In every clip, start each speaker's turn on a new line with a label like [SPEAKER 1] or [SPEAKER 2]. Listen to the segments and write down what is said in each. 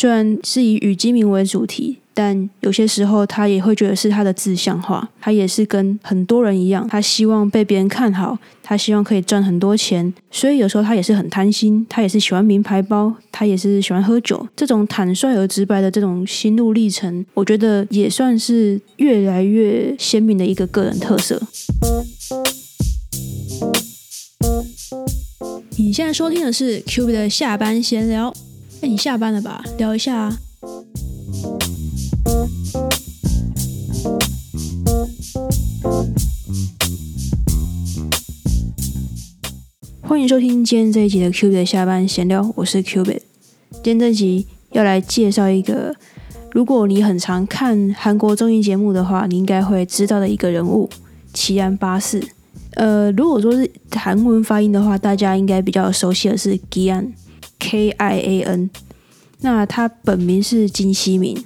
[SPEAKER 1] 虽然是以羽鸡鸣为主题。但有些时候，他也会觉得是他的自相化。他也是跟很多人一样，他希望被别人看好，他希望可以赚很多钱。所以有时候他也是很贪心，他也是喜欢名牌包，他也是喜欢喝酒。这种坦率而直白的这种心路历程，我觉得也算是越来越鲜明的一个个人特色。你现在收听的是 Q B 的下班闲聊。那，你下班了吧？聊一下啊。欢迎收听今天这一集的 Q 的下班闲聊，我是 Q 贝。今天这集要来介绍一个，如果你很常看韩国综艺节目的话，你应该会知道的一个人物——奇安八四。呃，如果说是韩文发音的话，大家应该比较熟悉的是 Gian K I A N，那他本名是金熙明，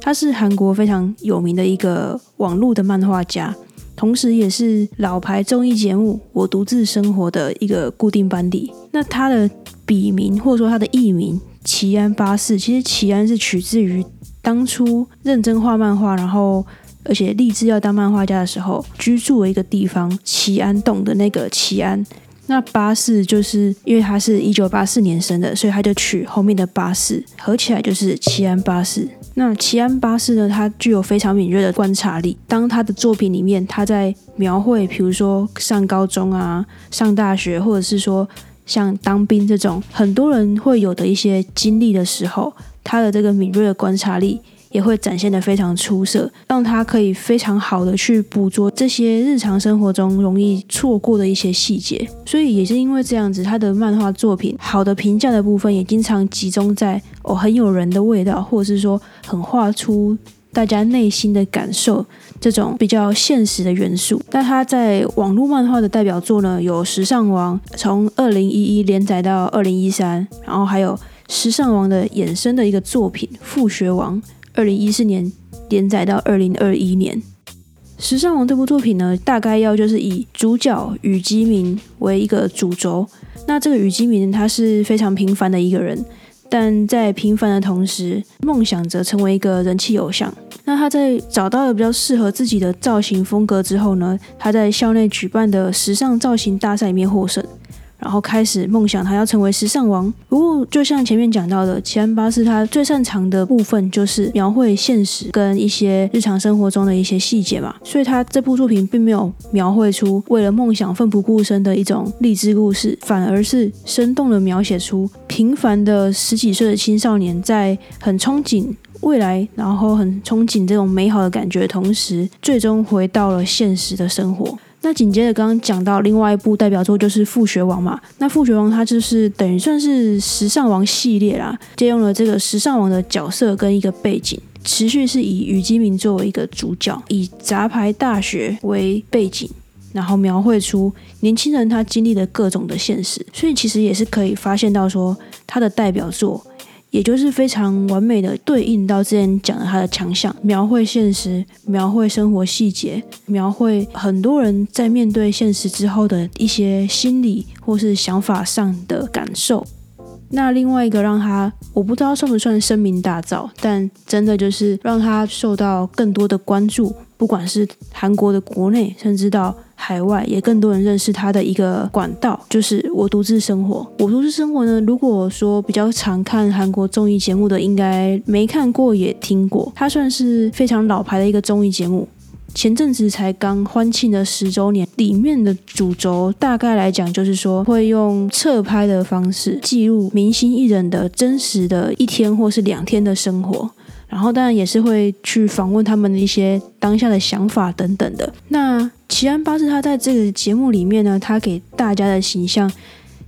[SPEAKER 1] 他是韩国非常有名的一个网络的漫画家。同时，也是老牌综艺节目《我独自生活》的一个固定班底。那他的笔名或者说他的艺名奇安巴士，其实奇安是取自于当初认真画漫画，然后而且立志要当漫画家的时候居住的一个地方——奇安洞的那个奇安。那巴士就是因为他是一九八四年生的，所以他就取后面的巴士，合起来就是奇安巴士。那奇安巴士呢，他具有非常敏锐的观察力。当他的作品里面，他在描绘，比如说上高中啊、上大学，或者是说像当兵这种很多人会有的一些经历的时候，他的这个敏锐的观察力。也会展现的非常出色，让他可以非常好的去捕捉这些日常生活中容易错过的一些细节。所以也是因为这样子，他的漫画作品好的评价的部分也经常集中在哦很有人的味道，或者是说很画出大家内心的感受这种比较现实的元素。那他在网络漫画的代表作呢，有《时尚王》，从二零一一连载到二零一三，然后还有《时尚王》的衍生的一个作品《复学王》。二零一四年连载到二零二一年，《时尚王》这部作品呢，大概要就是以主角宇基明为一个主轴。那这个宇基明他是非常平凡的一个人，但在平凡的同时，梦想着成为一个人气偶像。那他在找到了比较适合自己的造型风格之后呢，他在校内举办的时尚造型大赛里面获胜。然后开始梦想，他要成为时尚王。不过，就像前面讲到的，奇安巴士他最擅长的部分就是描绘现实跟一些日常生活中的一些细节嘛。所以，他这部作品并没有描绘出为了梦想奋不顾身的一种励志故事，反而是生动的描写出平凡的十几岁的青少年在很憧憬未来，然后很憧憬这种美好的感觉，同时最终回到了现实的生活。那紧接着刚刚讲到另外一部代表作就是《复学王》嘛，那《复学王》它就是等于算是时尚王系列啦，借用了这个时尚王的角色跟一个背景，持续是以虞基明作为一个主角，以杂牌大学为背景，然后描绘出年轻人他经历的各种的现实，所以其实也是可以发现到说他的代表作。也就是非常完美的对应到之前讲的他的强项，描绘现实，描绘生活细节，描绘很多人在面对现实之后的一些心理或是想法上的感受。那另外一个让他，我不知道算不算声名大噪，但真的就是让他受到更多的关注，不管是韩国的国内，甚至到。海外也更多人认识他的一个管道，就是我独自生活。我独自生活呢，如果说比较常看韩国综艺节目的，应该没看过也听过。它算是非常老牌的一个综艺节目，前阵子才刚欢庆了十周年。里面的主轴大概来讲，就是说会用侧拍的方式记录明星艺人的真实的一天或是两天的生活。然后当然也是会去访问他们的一些当下的想法等等的。那奇安巴士他在这个节目里面呢，他给大家的形象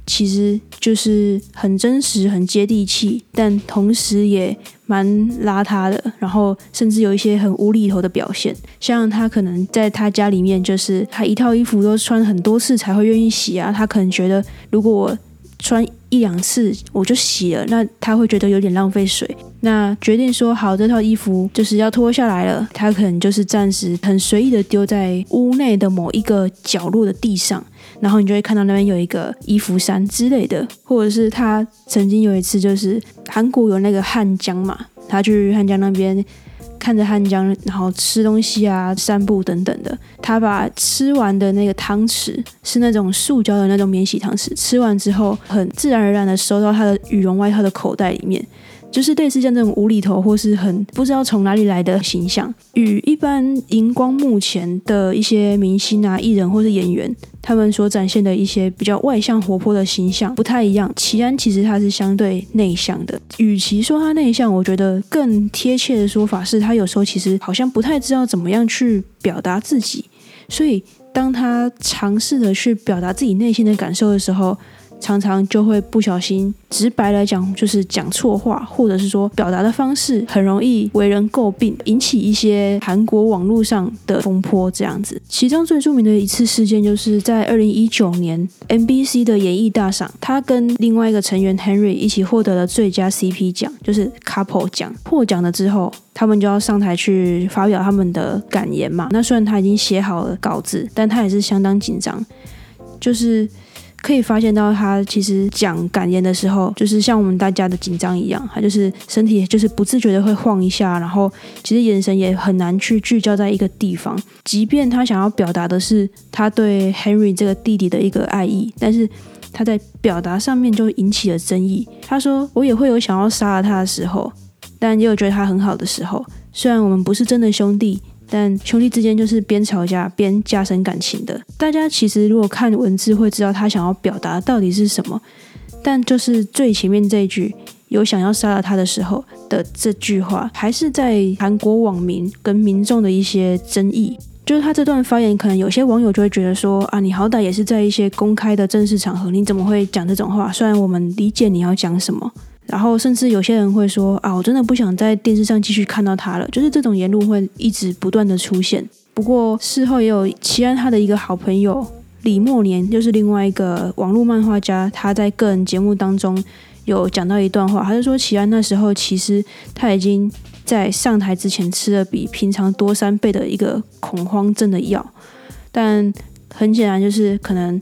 [SPEAKER 1] 其实就是很真实、很接地气，但同时也蛮邋遢的。然后甚至有一些很无厘头的表现，像他可能在他家里面，就是他一套衣服都穿很多次才会愿意洗啊。他可能觉得如果我穿一两次我就洗了，那他会觉得有点浪费水。那决定说好，这套衣服就是要脱下来了。他可能就是暂时很随意的丢在屋内的某一个角落的地上。然后你就会看到那边有一个衣服山之类的，或者是他曾经有一次就是韩国有那个汉江嘛，他去汉江那边。看着汉江，然后吃东西啊、散步等等的。他把吃完的那个汤匙是那种塑胶的那种免洗汤匙，吃完之后很自然而然的收到他的羽绒外套的口袋里面。就是类似像这种无厘头或是很不知道从哪里来的形象，与一般荧光幕前的一些明星啊、艺人或是演员，他们所展现的一些比较外向活泼的形象不太一样。齐安其实他是相对内向的，与其说他内向，我觉得更贴切的说法是他有时候其实好像不太知道怎么样去表达自己，所以当他尝试着去表达自己内心的感受的时候。常常就会不小心，直白来讲就是讲错话，或者是说表达的方式很容易为人诟病，引起一些韩国网络上的风波这样子。其中最著名的一次事件，就是在二零一九年 MBC 的演艺大赏，他跟另外一个成员 Henry 一起获得了最佳 CP 奖，就是 Couple 奖。获奖了之后，他们就要上台去发表他们的感言嘛。那虽然他已经写好了稿子，但他也是相当紧张，就是。可以发现到他其实讲感言的时候，就是像我们大家的紧张一样，他就是身体就是不自觉的会晃一下，然后其实眼神也很难去聚焦在一个地方。即便他想要表达的是他对 Henry 这个弟弟的一个爱意，但是他在表达上面就引起了争议。他说：“我也会有想要杀了他的时候，但也有觉得他很好的时候。虽然我们不是真的兄弟。”但兄弟之间就是边吵架边加深感情的。大家其实如果看文字会知道他想要表达到底是什么，但就是最前面这一句有想要杀了他的时候的这句话，还是在韩国网民跟民众的一些争议。就是他这段发言，可能有些网友就会觉得说啊，你好歹也是在一些公开的正式场合，你怎么会讲这种话？虽然我们理解你要讲什么。然后，甚至有些人会说：“啊，我真的不想在电视上继续看到他了。”就是这种言论会一直不断的出现。不过事后也有齐安他的一个好朋友李默年，就是另外一个网络漫画家，他在个人节目当中有讲到一段话，他就说齐安那时候其实他已经在上台之前吃了比平常多三倍的一个恐慌症的药，但很显然就是可能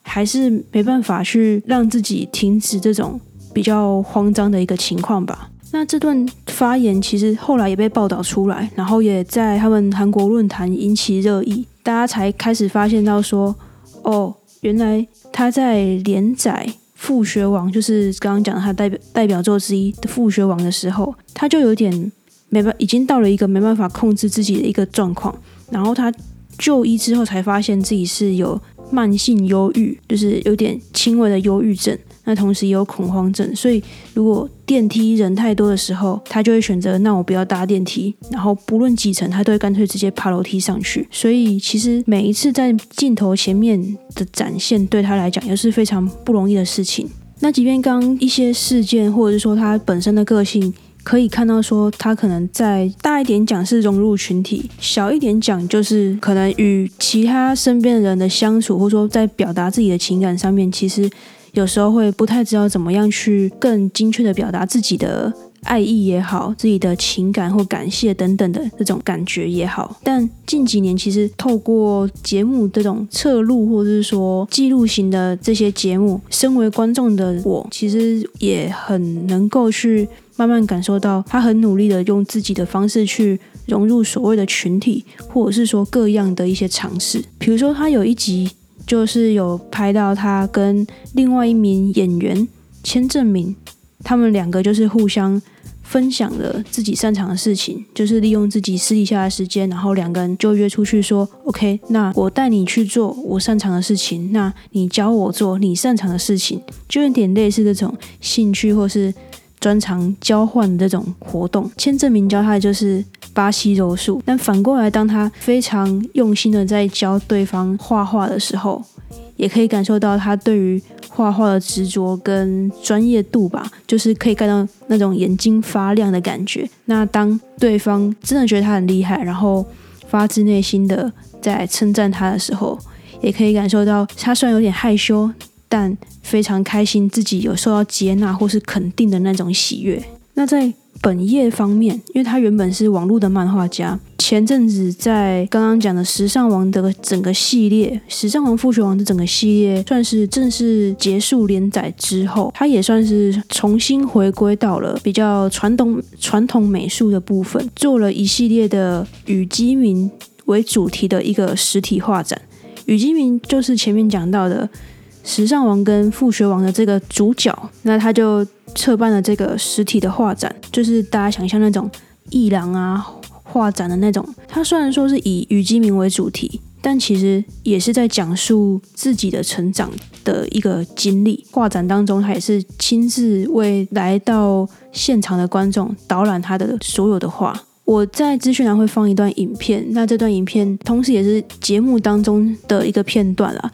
[SPEAKER 1] 还是没办法去让自己停止这种。比较慌张的一个情况吧。那这段发言其实后来也被报道出来，然后也在他们韩国论坛引起热议，大家才开始发现到说，哦，原来他在连载《复学王》，就是刚刚讲他代表代表作之一的《复学王》的时候，他就有点没办，已经到了一个没办法控制自己的一个状况。然后他就医之后才发现自己是有慢性忧郁，就是有点轻微的忧郁症。那同时也有恐慌症，所以如果电梯人太多的时候，他就会选择那我不要搭电梯，然后不论几层，他都会干脆直接爬楼梯上去。所以其实每一次在镜头前面的展现，对他来讲也是非常不容易的事情。那即便刚一些事件，或者是说他本身的个性，可以看到说他可能在大一点讲是融入群体，小一点讲就是可能与其他身边的人的相处，或者说在表达自己的情感上面，其实。有时候会不太知道怎么样去更精确的表达自己的爱意也好，自己的情感或感谢等等的这种感觉也好。但近几年其实透过节目这种侧录或者是说记录型的这些节目，身为观众的我其实也很能够去慢慢感受到他很努力的用自己的方式去融入所谓的群体，或者是说各样的一些尝试。比如说他有一集。就是有拍到他跟另外一名演员千正明，他们两个就是互相分享了自己擅长的事情，就是利用自己私底下的时间，然后两个人就约出去说：“OK，那我带你去做我擅长的事情，那你教我做你擅长的事情，就有点类似这种兴趣或是专长交换的这种活动。”签证明教他的就是。巴西柔术，但反过来，当他非常用心的在教对方画画的时候，也可以感受到他对于画画的执着跟专业度吧，就是可以看到那种眼睛发亮的感觉。那当对方真的觉得他很厉害，然后发自内心的在称赞他的时候，也可以感受到他虽然有点害羞，但非常开心自己有受到接纳或是肯定的那种喜悦。那在本业方面，因为他原本是网络的漫画家，前阵子在刚刚讲的《时尚王》的整个系列，《时尚王复学王》的整个系列算是正式结束连载之后，他也算是重新回归到了比较传统传统美术的部分，做了一系列的与基民为主题的一个实体画展。与基民就是前面讲到的。时尚王跟复学王的这个主角，那他就策办了这个实体的画展，就是大家想象那种艺廊啊画展的那种。他虽然说是以雨基明为主题，但其实也是在讲述自己的成长的一个经历。画展当中，他也是亲自为来到现场的观众导览他的所有的画。我在资讯栏会放一段影片，那这段影片同时也是节目当中的一个片段啦。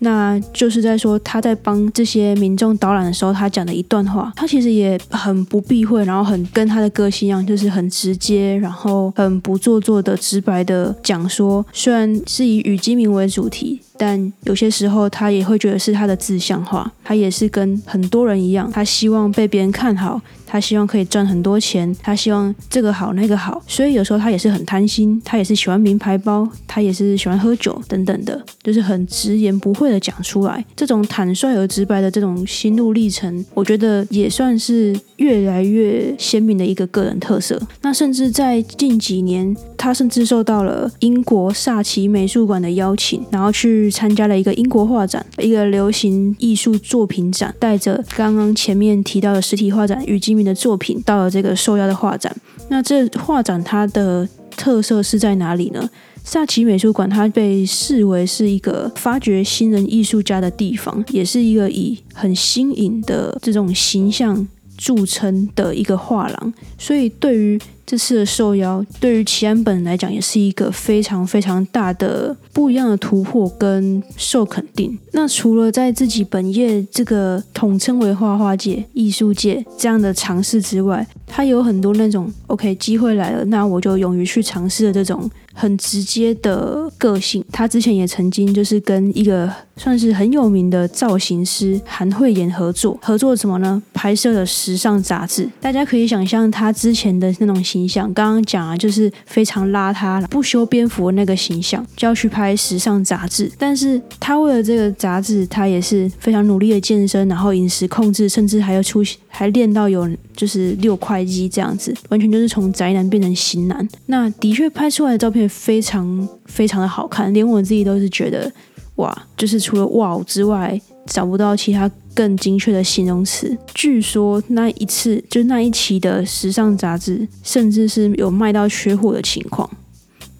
[SPEAKER 1] 那就是在说他在帮这些民众导览的时候，他讲的一段话，他其实也很不避讳，然后很跟他的个性一样，就是很直接，然后很不做作的直白的讲说，虽然是以与基民为主题。但有些时候，他也会觉得是他的自相化。他也是跟很多人一样，他希望被别人看好，他希望可以赚很多钱，他希望这个好那个好。所以有时候他也是很贪心，他也是喜欢名牌包，他也是喜欢喝酒等等的，就是很直言不讳的讲出来。这种坦率而直白的这种心路历程，我觉得也算是越来越鲜明的一个个人特色。那甚至在近几年，他甚至受到了英国萨奇美术馆的邀请，然后去。参加了一个英国画展，一个流行艺术作品展，带着刚刚前面提到的实体画展与基民的作品，到了这个受邀的画展。那这画展它的特色是在哪里呢？萨奇美术馆它被视为是一个发掘新人艺术家的地方，也是一个以很新颖的这种形象著称的一个画廊。所以对于这次的受邀，对于齐安本人来讲，也是一个非常非常大的不一样的突破跟受肯定。那除了在自己本业这个统称为画画界、艺术界这样的尝试之外，他有很多那种 OK 机会来了，那我就勇于去尝试的这种很直接的个性。他之前也曾经就是跟一个算是很有名的造型师韩慧妍合作，合作什么呢？拍摄了时尚杂志。大家可以想象他之前的那种形。形象刚刚讲啊，就是非常邋遢、不修边幅的那个形象，就要去拍时尚杂志。但是他为了这个杂志，他也是非常努力的健身，然后饮食控制，甚至还要出还练到有就是六块肌这样子，完全就是从宅男变成型男。那的确拍出来的照片非常非常的好看，连我自己都是觉得哇，就是除了哇之外。找不到其他更精确的形容词。据说那一次就那一期的时尚杂志，甚至是有卖到缺货的情况。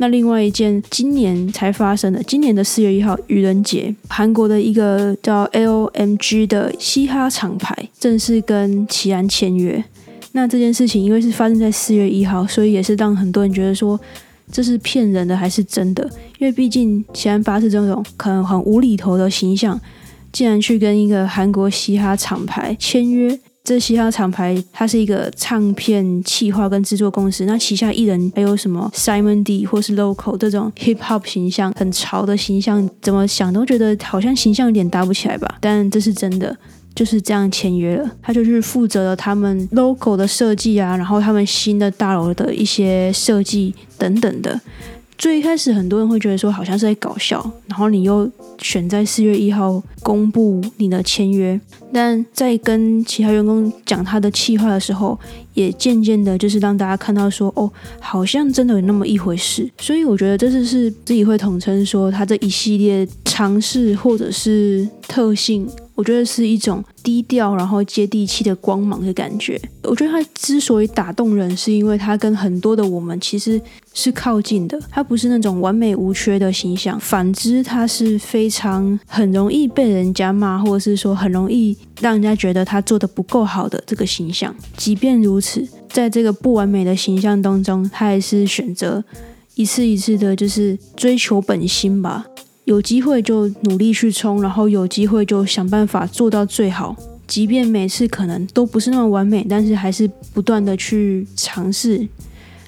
[SPEAKER 1] 那另外一件今年才发生的，今年的四月一号愚人节，韩国的一个叫 LMG 的嘻哈厂牌正式跟齐安签约。那这件事情因为是发生在四月一号，所以也是让很多人觉得说这是骗人的还是真的？因为毕竟齐安发是这种可能很无厘头的形象。竟然去跟一个韩国嘻哈厂牌签约，这嘻哈厂牌它是一个唱片企划跟制作公司，那旗下艺人还有什么 Simon D 或是 Local 这种 Hip Hop 形象很潮的形象，怎么想都觉得好像形象有点搭不起来吧？但这是真的，就是这样签约了，他就是负责了他们 Local 的设计啊，然后他们新的大楼的一些设计等等的。最开始，很多人会觉得说好像是在搞笑，然后你又选在四月一号公布你的签约，但在跟其他员工讲他的气话的时候，也渐渐的，就是让大家看到说，哦，好像真的有那么一回事。所以我觉得这次是自己会统称说他这一系列尝试或者是特性。我觉得是一种低调然后接地气的光芒的感觉。我觉得他之所以打动人，是因为他跟很多的我们其实是靠近的。他不是那种完美无缺的形象，反之，他是非常很容易被人家骂，或者是说很容易让人家觉得他做的不够好的这个形象。即便如此，在这个不完美的形象当中，他还是选择一次一次的，就是追求本心吧。有机会就努力去冲，然后有机会就想办法做到最好。即便每次可能都不是那么完美，但是还是不断的去尝试。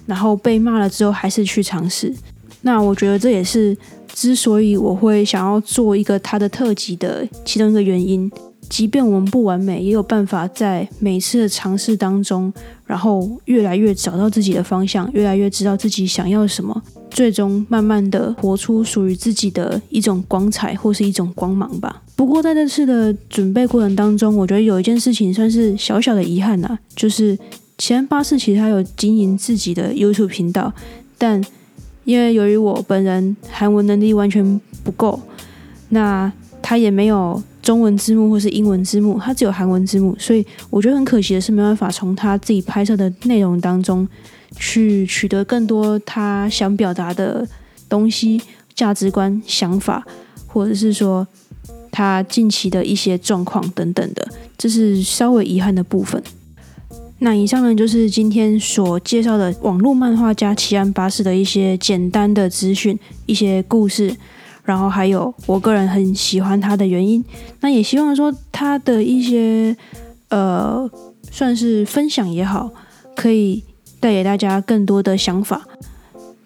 [SPEAKER 1] 然后被骂了之后，还是去尝试。那我觉得这也是之所以我会想要做一个他的特辑的其中一个原因。即便我们不完美，也有办法在每次的尝试当中，然后越来越找到自己的方向，越来越知道自己想要什么，最终慢慢的活出属于自己的一种光彩或是一种光芒吧。不过在这次的准备过程当中，我觉得有一件事情算是小小的遗憾呐，就是奇安巴士其实他有经营自己的 YouTube 频道，但因为由于我本人韩文能力完全不够，那他也没有。中文字幕或是英文字幕，它只有韩文字幕，所以我觉得很可惜的是，没办法从他自己拍摄的内容当中去取得更多他想表达的东西、价值观、想法，或者是说他近期的一些状况等等的，这是稍微遗憾的部分。那以上呢，就是今天所介绍的网络漫画家奇安巴士的一些简单的资讯、一些故事。然后还有我个人很喜欢他的原因，那也希望说他的一些呃算是分享也好，可以带给大家更多的想法。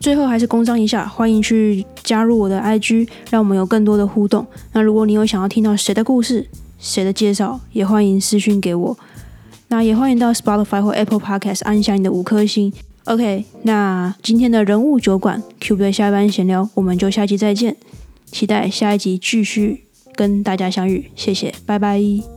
[SPEAKER 1] 最后还是公章一下，欢迎去加入我的 IG，让我们有更多的互动。那如果你有想要听到谁的故事、谁的介绍，也欢迎私讯给我。那也欢迎到 Spotify 或 Apple Podcast 按下你的五颗星。OK，那今天的人物酒馆 Q B 下班闲聊，我们就下期再见。期待下一集继续跟大家相遇，谢谢，拜拜。